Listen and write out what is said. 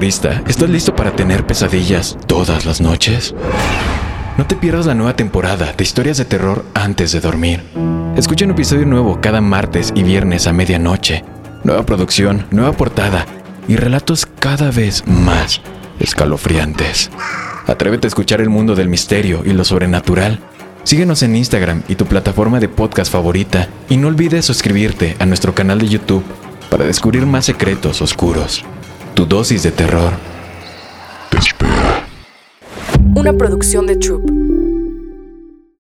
¿estás listo para tener pesadillas todas las noches? No te pierdas la nueva temporada de historias de terror antes de dormir. Escucha un episodio nuevo cada martes y viernes a medianoche. Nueva producción, nueva portada y relatos cada vez más escalofriantes. Atrévete a escuchar el mundo del misterio y lo sobrenatural. Síguenos en Instagram y tu plataforma de podcast favorita y no olvides suscribirte a nuestro canal de YouTube para descubrir más secretos oscuros. Tu dosis de terror. Te espera. Una producción de Troop.